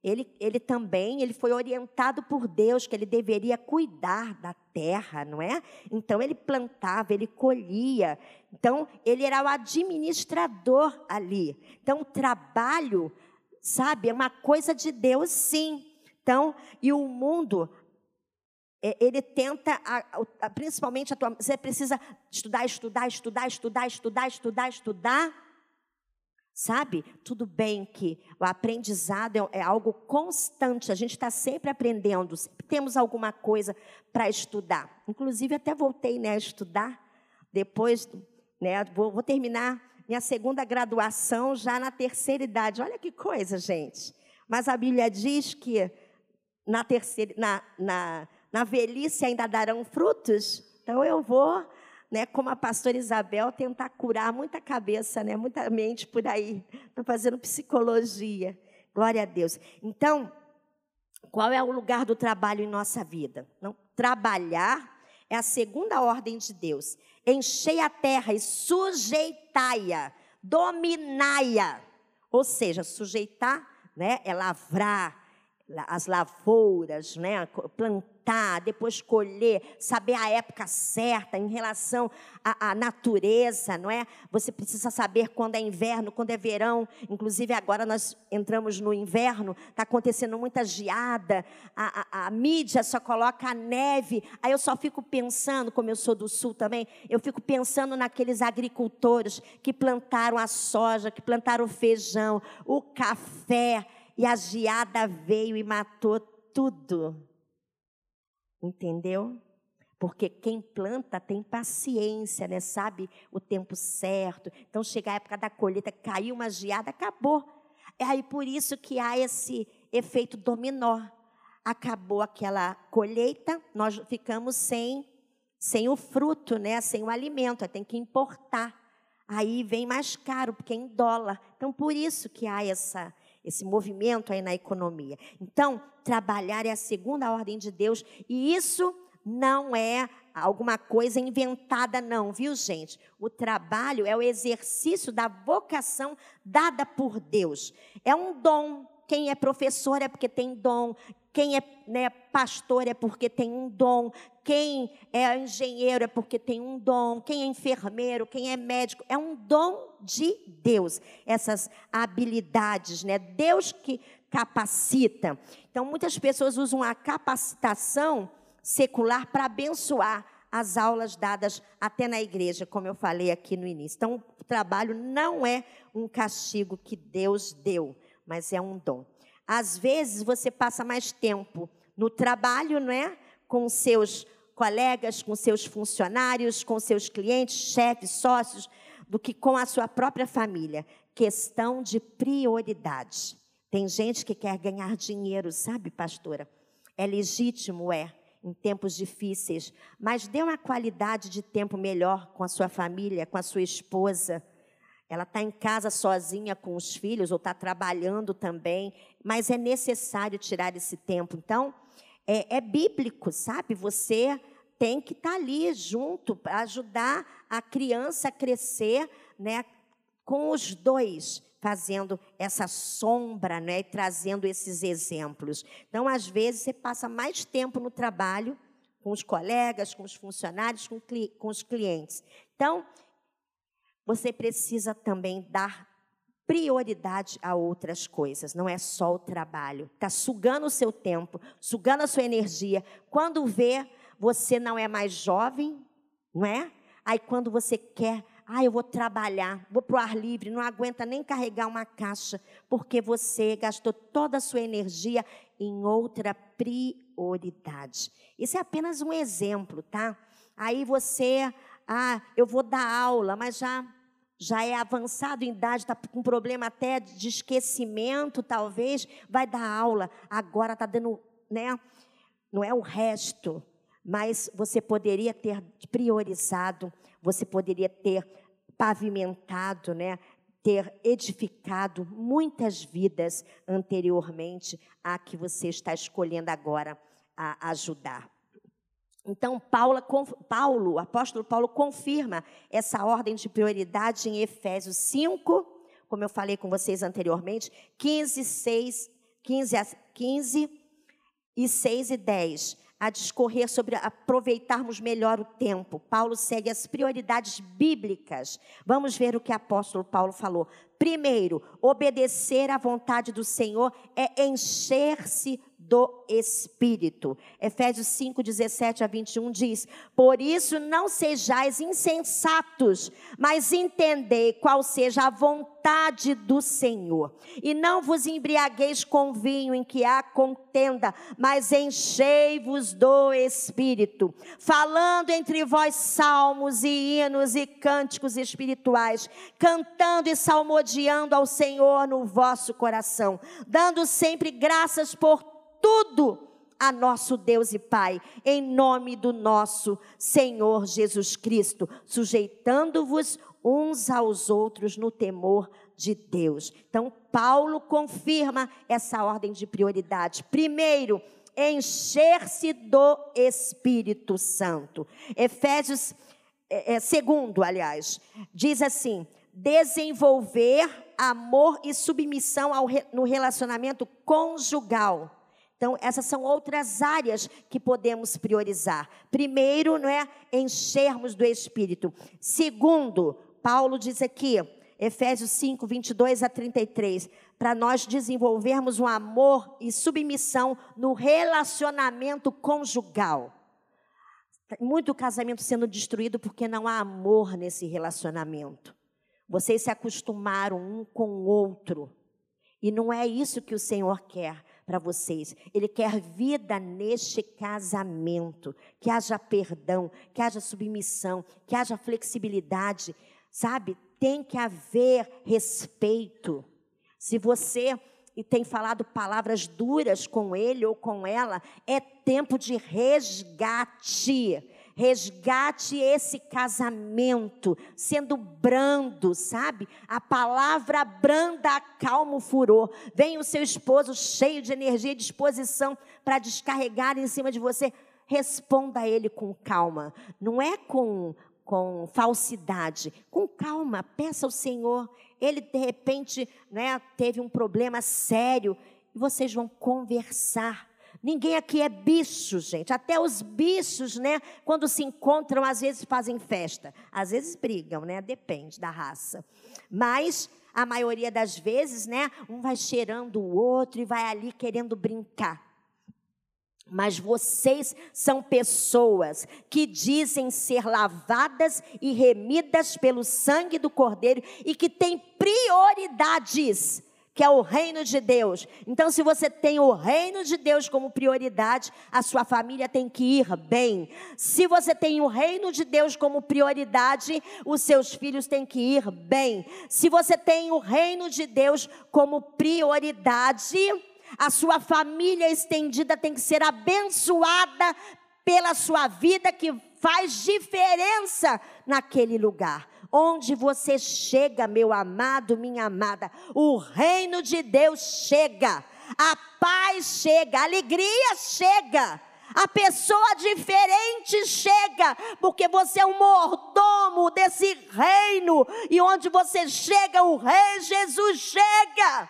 Ele, ele também, ele foi orientado por Deus que ele deveria cuidar da terra, não é? Então ele plantava, ele colhia. Então ele era o administrador ali. Então o trabalho, sabe, é uma coisa de Deus, sim. Então, e o mundo ele tenta, principalmente, você precisa estudar, estudar, estudar, estudar, estudar, estudar, estudar. Sabe? Tudo bem que o aprendizado é, é algo constante, a gente está sempre aprendendo, sempre temos alguma coisa para estudar. Inclusive, até voltei né, a estudar, depois, né, vou, vou terminar minha segunda graduação já na terceira idade. Olha que coisa, gente. Mas a Bíblia diz que na terceira, na, na na velhice ainda darão frutos. Então eu vou, né, como a pastora Isabel, tentar curar muita cabeça, né, muita mente por aí. Estou fazendo psicologia. Glória a Deus. Então, qual é o lugar do trabalho em nossa vida? Não, trabalhar é a segunda ordem de Deus. Enchei a terra e sujeitai-a, dominai-a. Ou seja, sujeitar né, é lavrar as lavouras, né, plantar depois colher, saber a época certa em relação à, à, natureza, não é? Você precisa saber quando é inverno, quando é verão. Inclusive, agora nós entramos no inverno, está acontecendo muita geada, a, a, a mídia só coloca a neve. Aí eu só fico pensando, como eu sou do sul também, eu fico pensando naqueles agricultores que plantaram a soja, que plantaram o feijão, o café, e a geada veio e matou tudo. Entendeu? Porque quem planta tem paciência, né? Sabe o tempo certo. Então chega a época da colheita, caiu uma geada, acabou. É aí por isso que há esse efeito dominó. Acabou aquela colheita, nós ficamos sem sem o fruto, né? Sem o alimento, tem que importar. Aí vem mais caro, porque é em dólar. Então por isso que há essa esse movimento aí na economia. Então, trabalhar é a segunda ordem de Deus e isso não é alguma coisa inventada, não, viu, gente? O trabalho é o exercício da vocação dada por Deus. É um dom. Quem é professor é porque tem dom. Quem é né, pastor é porque tem um dom. Quem é engenheiro é porque tem um dom. Quem é enfermeiro, quem é médico, é um dom de Deus. Essas habilidades, né? Deus que capacita. Então, muitas pessoas usam a capacitação secular para abençoar as aulas dadas até na igreja, como eu falei aqui no início. Então, o trabalho não é um castigo que Deus deu, mas é um dom. Às vezes você passa mais tempo no trabalho, não é? Com seus colegas, com seus funcionários, com seus clientes, chefes, sócios, do que com a sua própria família. Questão de prioridade. Tem gente que quer ganhar dinheiro, sabe, pastora? É legítimo, é, em tempos difíceis, mas dê uma qualidade de tempo melhor com a sua família, com a sua esposa ela está em casa sozinha com os filhos ou está trabalhando também, mas é necessário tirar esse tempo. Então, é, é bíblico, sabe? Você tem que estar tá ali junto para ajudar a criança a crescer, né? Com os dois fazendo essa sombra, né? E trazendo esses exemplos. Então, às vezes, você passa mais tempo no trabalho com os colegas, com os funcionários, com, com os clientes. Então, você precisa também dar prioridade a outras coisas, não é só o trabalho. Está sugando o seu tempo, sugando a sua energia. Quando vê, você não é mais jovem, não é? Aí quando você quer Ah, eu vou trabalhar, vou para o ar livre, não aguenta nem carregar uma caixa, porque você gastou toda a sua energia em outra prioridade. Isso é apenas um exemplo, tá? Aí você, ah, eu vou dar aula, mas já já é avançado em idade, está com problema até de esquecimento, talvez, vai dar aula. Agora está dando, né? Não é o resto, mas você poderia ter priorizado, você poderia ter pavimentado, né? Ter edificado muitas vidas anteriormente a que você está escolhendo agora a ajudar. Então, Paulo, Paulo, o apóstolo Paulo confirma essa ordem de prioridade em Efésios 5, como eu falei com vocês anteriormente, 15, 6, 15, 15 e 6 e 10, a discorrer sobre aproveitarmos melhor o tempo. Paulo segue as prioridades bíblicas. Vamos ver o que o apóstolo Paulo falou. Primeiro, obedecer à vontade do Senhor é encher-se do Espírito. Efésios 5, 17 a 21 diz: Por isso não sejais insensatos, mas entendei qual seja a vontade do Senhor. E não vos embriagueis com vinho em que há contenda, mas enchei-vos do Espírito, falando entre vós salmos e hinos e cânticos espirituais, cantando e salmodiando ao Senhor no vosso coração, dando sempre graças por tudo a nosso Deus e Pai, em nome do nosso Senhor Jesus Cristo, sujeitando-vos uns aos outros no temor de Deus. Então, Paulo confirma essa ordem de prioridade. Primeiro, encher-se do Espírito Santo. Efésios, é, é, segundo, aliás, diz assim: desenvolver amor e submissão ao, no relacionamento conjugal então, essas são outras áreas que podemos priorizar. Primeiro, não é enchermos do Espírito. Segundo, Paulo diz aqui, Efésios 5, 22 a 33, para nós desenvolvermos um amor e submissão no relacionamento conjugal. Muito casamento sendo destruído porque não há amor nesse relacionamento. Vocês se acostumaram um com o outro. E não é isso que o Senhor quer para vocês. Ele quer vida neste casamento, que haja perdão, que haja submissão, que haja flexibilidade, sabe? Tem que haver respeito. Se você e tem falado palavras duras com ele ou com ela, é tempo de resgate resgate esse casamento, sendo brando, sabe? A palavra branda acalma o furor. Vem o seu esposo cheio de energia e disposição para descarregar em cima de você. Responda a ele com calma. Não é com com falsidade, com calma, peça ao Senhor. Ele de repente, né, teve um problema sério e vocês vão conversar. Ninguém aqui é bicho, gente. Até os bichos, né, quando se encontram, às vezes fazem festa. Às vezes brigam, né? Depende da raça. Mas a maioria das vezes, né, um vai cheirando o outro e vai ali querendo brincar. Mas vocês são pessoas que dizem ser lavadas e remidas pelo sangue do Cordeiro e que têm prioridades que é o reino de Deus. Então, se você tem o reino de Deus como prioridade, a sua família tem que ir bem. Se você tem o reino de Deus como prioridade, os seus filhos têm que ir bem. Se você tem o reino de Deus como prioridade, a sua família estendida tem que ser abençoada pela sua vida, que faz diferença naquele lugar. Onde você chega, meu amado, minha amada, o reino de Deus chega, a paz chega, a alegria chega. A pessoa diferente chega, porque você é um mordomo desse reino, e onde você chega, o Rei Jesus chega.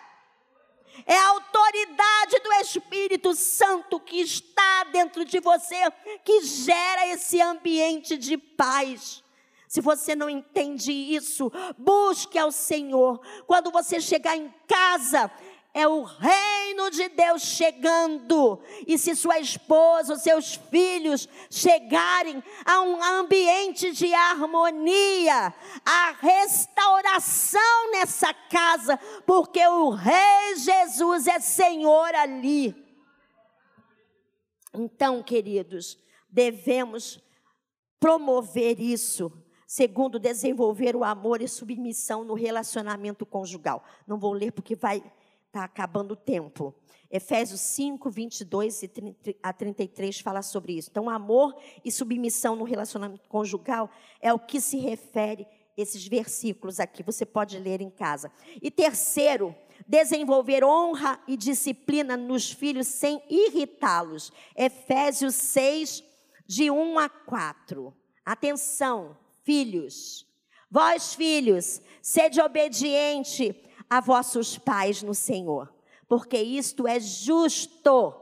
É a autoridade do Espírito Santo que está dentro de você que gera esse ambiente de paz. Se você não entende isso, busque ao Senhor. Quando você chegar em casa, é o reino de Deus chegando. E se sua esposa, os seus filhos chegarem a um ambiente de harmonia, a restauração nessa casa, porque o Rei Jesus é Senhor ali. Então, queridos, devemos promover isso. Segundo, desenvolver o amor e submissão no relacionamento conjugal. Não vou ler porque vai Está acabando o tempo. Efésios 5, 22 a 33 fala sobre isso. Então, amor e submissão no relacionamento conjugal é o que se refere esses versículos aqui. Você pode ler em casa. E terceiro, desenvolver honra e disciplina nos filhos sem irritá-los. Efésios 6, de 1 a 4. Atenção, filhos. Vós, filhos, sede obediente a vossos pais no Senhor, porque isto é justo.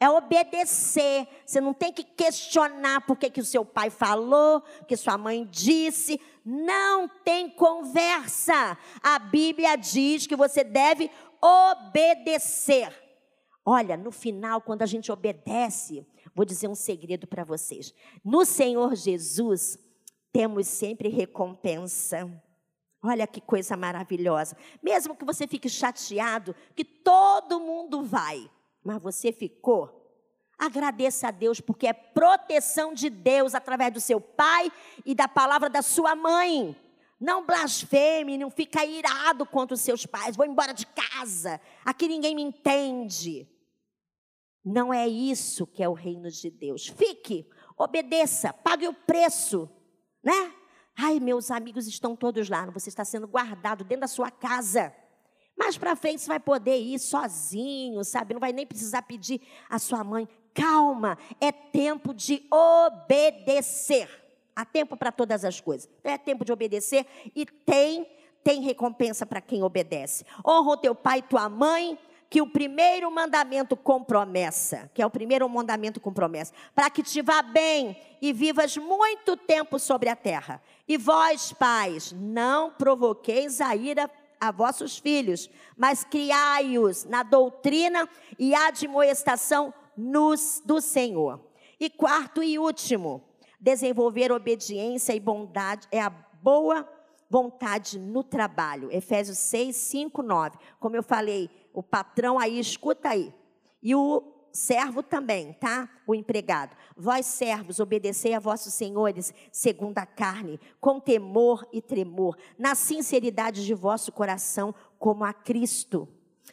É obedecer. Você não tem que questionar por que, que o seu pai falou, que sua mãe disse. Não tem conversa. A Bíblia diz que você deve obedecer. Olha, no final, quando a gente obedece, vou dizer um segredo para vocês. No Senhor Jesus, temos sempre recompensa. Olha que coisa maravilhosa. Mesmo que você fique chateado, que todo mundo vai, mas você ficou. Agradeça a Deus, porque é proteção de Deus através do seu pai e da palavra da sua mãe. Não blasfeme, não fica irado contra os seus pais. Vou embora de casa. Aqui ninguém me entende. Não é isso que é o reino de Deus. Fique, obedeça, pague o preço, né? Ai, meus amigos estão todos lá, você está sendo guardado dentro da sua casa. Mais para frente você vai poder ir sozinho, sabe? Não vai nem precisar pedir a sua mãe. Calma, é tempo de obedecer. Há tempo para todas as coisas. É tempo de obedecer e tem tem recompensa para quem obedece. Honra o teu pai e tua mãe, que o primeiro mandamento com promessa, que é o primeiro mandamento com promessa, para que te vá bem e vivas muito tempo sobre a terra. E vós, pais, não provoqueis a ira a vossos filhos, mas criai-os na doutrina e admoestação nos, do Senhor. E quarto e último, desenvolver obediência e bondade é a boa vontade no trabalho. Efésios 6, 5, 9. Como eu falei, o patrão aí, escuta aí. E o servo também, tá? O empregado. Vós, servos, obedecei a vossos senhores segundo a carne, com temor e tremor, na sinceridade de vosso coração, como a Cristo.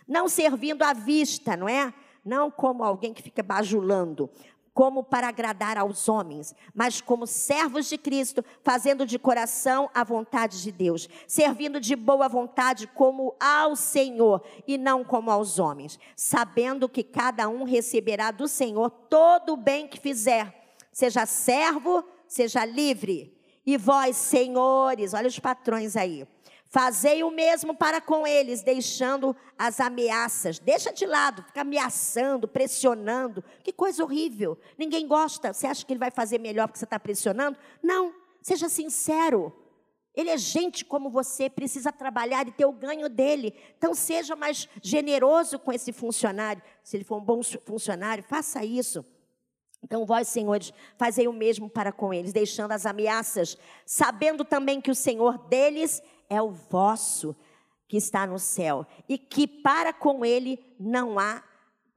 Não servindo à vista, não é? Não como alguém que fica bajulando, como para agradar aos homens, mas como servos de Cristo, fazendo de coração a vontade de Deus, servindo de boa vontade como ao Senhor e não como aos homens, sabendo que cada um receberá do Senhor todo o bem que fizer, seja servo, seja livre. E vós, senhores, olha os patrões aí, Fazei o mesmo para com eles, deixando as ameaças. Deixa de lado, fica ameaçando, pressionando. Que coisa horrível. Ninguém gosta. Você acha que ele vai fazer melhor porque você está pressionando? Não. Seja sincero. Ele é gente como você, precisa trabalhar e ter o ganho dele. Então, seja mais generoso com esse funcionário. Se ele for um bom funcionário, faça isso. Então, vós, senhores, fazei o mesmo para com eles, deixando as ameaças, sabendo também que o Senhor deles é o vosso que está no céu e que para com ele não há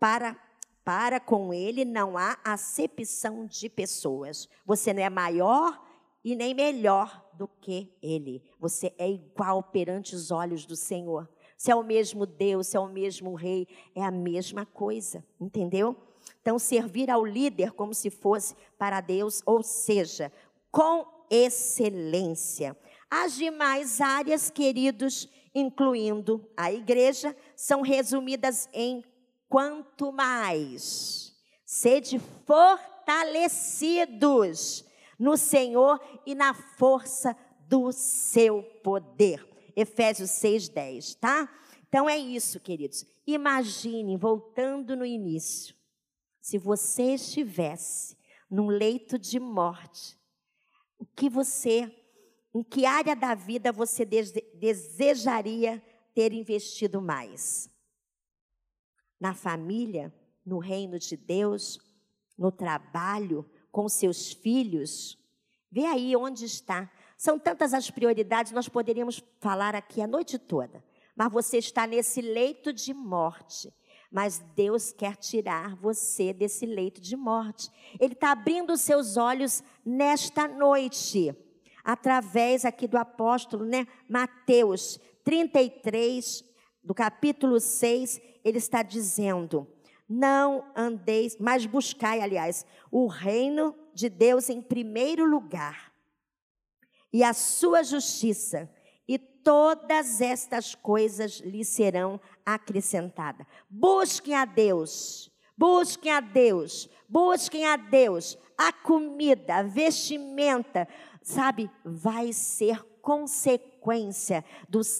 para para com ele não há acepção de pessoas. Você não é maior e nem melhor do que ele. Você é igual perante os olhos do Senhor. Se é o mesmo Deus, se é o mesmo rei, é a mesma coisa, entendeu? Então, servir ao líder como se fosse para Deus, ou seja, com excelência. As demais áreas, queridos, incluindo a igreja, são resumidas em quanto mais sede fortalecidos no Senhor e na força do seu poder. Efésios 6:10, tá? Então é isso, queridos. Imagine, voltando no início, se você estivesse num leito de morte, o que você em que área da vida você desejaria ter investido mais? na família, no reino de Deus, no trabalho, com seus filhos. Vê aí onde está. São tantas as prioridades, nós poderíamos falar aqui a noite toda. Mas você está nesse leito de morte. Mas Deus quer tirar você desse leito de morte. Ele está abrindo seus olhos nesta noite, através aqui do apóstolo, né? Mateus 33, do capítulo 6, ele está dizendo: Não andeis, mas buscai, aliás, o reino de Deus em primeiro lugar e a sua justiça, e todas estas coisas lhe serão acrescentadas. Busquem a Deus, busquem a Deus, busquem a Deus. A comida, a vestimenta, sabe, vai ser consequência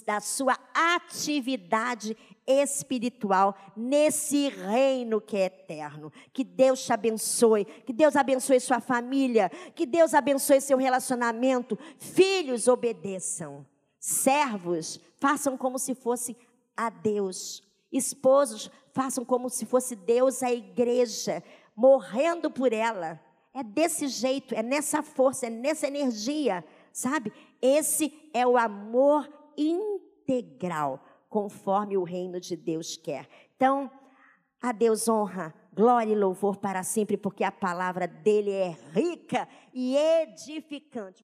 da sua atividade espiritual nesse reino que é eterno. Que Deus te abençoe, que Deus abençoe sua família, que Deus abençoe seu relacionamento. Filhos, obedeçam. Servos, façam como se fosse a Deus. Esposos, façam como se fosse Deus a igreja, morrendo por ela. É desse jeito, é nessa força, é nessa energia sabe? Esse é o amor integral, conforme o reino de Deus quer. Então, a Deus honra, glória e louvor para sempre, porque a palavra dele é rica e edificante.